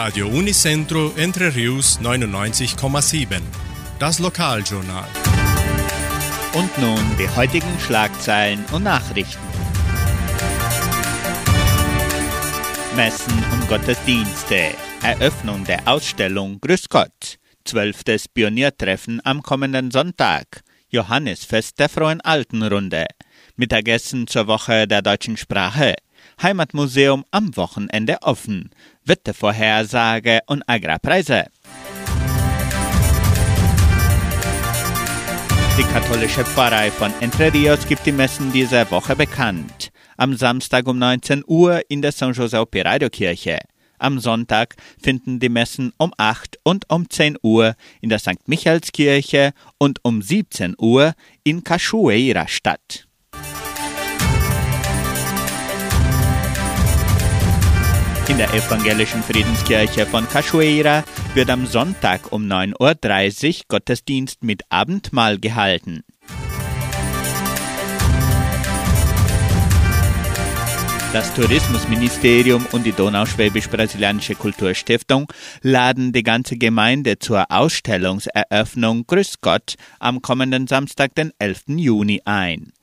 Radio Unicentro Entre Rius 99,7. Das Lokaljournal. Und nun die heutigen Schlagzeilen und Nachrichten. Messen und Gottesdienste. Eröffnung der Ausstellung Grüß Gott. Zwölftes Pioniertreffen am kommenden Sonntag. Johannisfest der Frohen Altenrunde. Mittagessen zur Woche der deutschen Sprache. Heimatmuseum am Wochenende offen. Wettervorhersage und Agrarpreise. Die katholische Pfarrei von Entre Rios gibt die Messen dieser Woche bekannt. Am Samstag um 19 Uhr in der San José Operario Kirche. Am Sonntag finden die Messen um 8 und um 10 Uhr in der St. Michaelskirche und um 17 Uhr in Cachoeira statt. In der evangelischen Friedenskirche von Cachoeira wird am Sonntag um 9.30 Uhr Gottesdienst mit Abendmahl gehalten. Das Tourismusministerium und die Donauschwäbisch-Brasilianische Kulturstiftung laden die ganze Gemeinde zur Ausstellungseröffnung Grüß Gott am kommenden Samstag, den 11. Juni ein.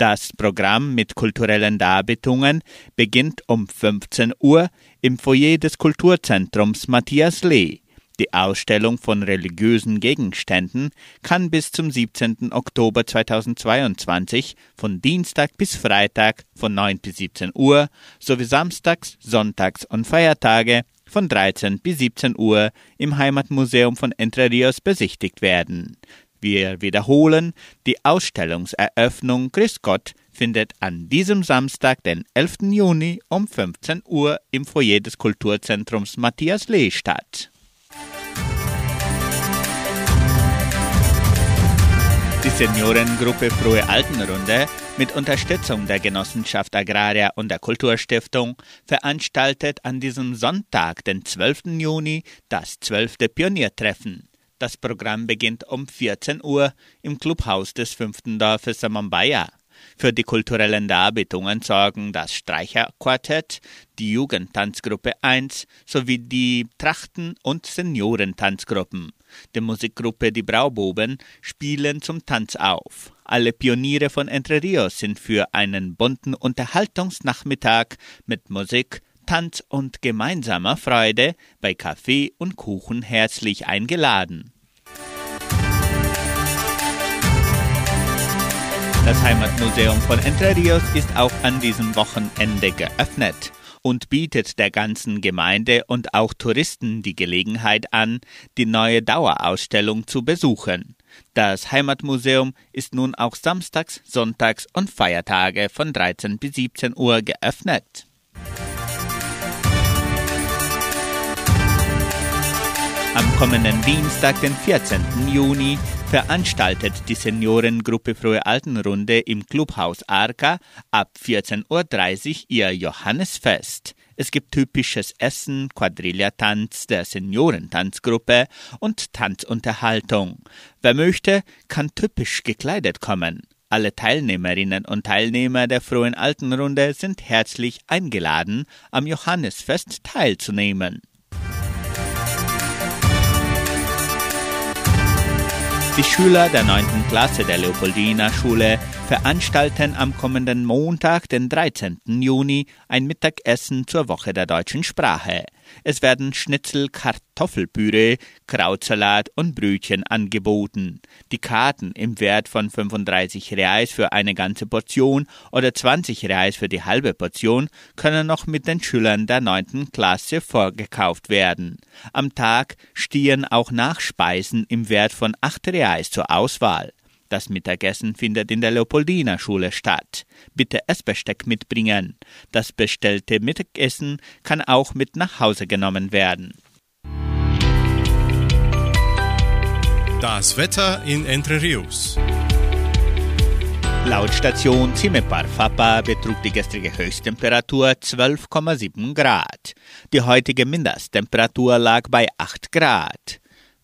Das Programm mit kulturellen Darbietungen beginnt um 15 Uhr im Foyer des Kulturzentrums Matthias Lee. Die Ausstellung von religiösen Gegenständen kann bis zum 17. Oktober 2022 von Dienstag bis Freitag von 9 bis 17 Uhr sowie Samstags, Sonntags und Feiertage von 13 bis 17 Uhr im Heimatmuseum von Entre Rios besichtigt werden. Wir wiederholen, die Ausstellungseröffnung Grüß Gott findet an diesem Samstag, den 11. Juni um 15 Uhr im Foyer des Kulturzentrums Matthias Lee statt. Die Seniorengruppe Frohe Altenrunde mit Unterstützung der Genossenschaft Agraria und der Kulturstiftung veranstaltet an diesem Sonntag, den 12. Juni, das 12. Pioniertreffen. Das Programm beginnt um 14 Uhr im Clubhaus des fünften Dorfes Samambaya. Für die kulturellen Darbietungen sorgen das Streicherquartett, die Jugendtanzgruppe 1 sowie die Trachten- und Seniorentanzgruppen. Die Musikgruppe Die Braububen spielen zum Tanz auf. Alle Pioniere von Entre Rios sind für einen bunten Unterhaltungsnachmittag mit Musik, Tanz und gemeinsamer Freude bei Kaffee und Kuchen herzlich eingeladen. Das Heimatmuseum von Entre Rios ist auch an diesem Wochenende geöffnet und bietet der ganzen Gemeinde und auch Touristen die Gelegenheit an, die neue Dauerausstellung zu besuchen. Das Heimatmuseum ist nun auch samstags, sonntags und Feiertage von 13 bis 17 Uhr geöffnet. Am kommenden Dienstag, den 14. Juni, veranstaltet die Seniorengruppe Frohe Altenrunde im Clubhaus Arca ab 14.30 Uhr ihr Johannesfest. Es gibt typisches Essen, Quadrilla-Tanz der Seniorentanzgruppe und Tanzunterhaltung. Wer möchte, kann typisch gekleidet kommen. Alle Teilnehmerinnen und Teilnehmer der Frohen Altenrunde sind herzlich eingeladen, am Johannesfest teilzunehmen. Die Schüler der 9. Klasse der Leopoldina Schule veranstalten am kommenden Montag, den 13. Juni, ein Mittagessen zur Woche der deutschen Sprache. Es werden Schnitzel, Kartoffelpüree, Krautsalat und Brötchen angeboten. Die Karten im Wert von 35 Reais für eine ganze Portion oder 20 Reais für die halbe Portion können noch mit den Schülern der 9. Klasse vorgekauft werden. Am Tag stehen auch Nachspeisen im Wert von 8 Reais zur Auswahl. Das Mittagessen findet in der Leopoldina Schule statt. Bitte Essbesteck mitbringen. Das bestellte Mittagessen kann auch mit nach Hause genommen werden. Das Wetter in Entre Rios. Laut Station Cimepar Fapa betrug die gestrige Höchsttemperatur 12,7 Grad. Die heutige Mindesttemperatur lag bei 8 Grad.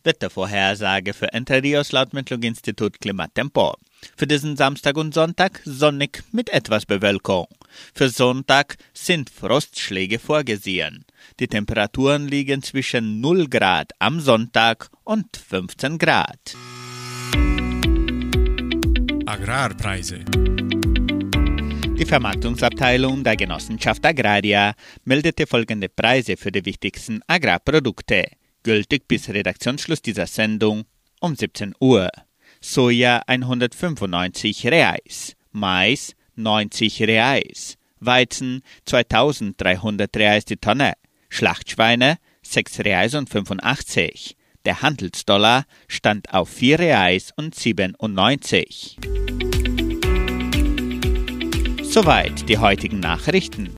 Wettervorhersage für Entre Rios laut Metlog-Institut Klimatempo. Für diesen Samstag und Sonntag sonnig mit etwas Bewölkung. Für Sonntag sind Frostschläge vorgesehen. Die Temperaturen liegen zwischen 0 Grad am Sonntag und 15 Grad. Agrarpreise. Die Vermarktungsabteilung der Genossenschaft Agraria meldete folgende Preise für die wichtigsten Agrarprodukte, gültig bis Redaktionsschluss dieser Sendung um 17 Uhr. Soja 195 Reais, Mais 90 Reais, Weizen 2300 Reais die Tonne, Schlachtschweine 6 Reais und 85. Der Handelsdollar stand auf 4 Reais und 97. Soweit die heutigen Nachrichten.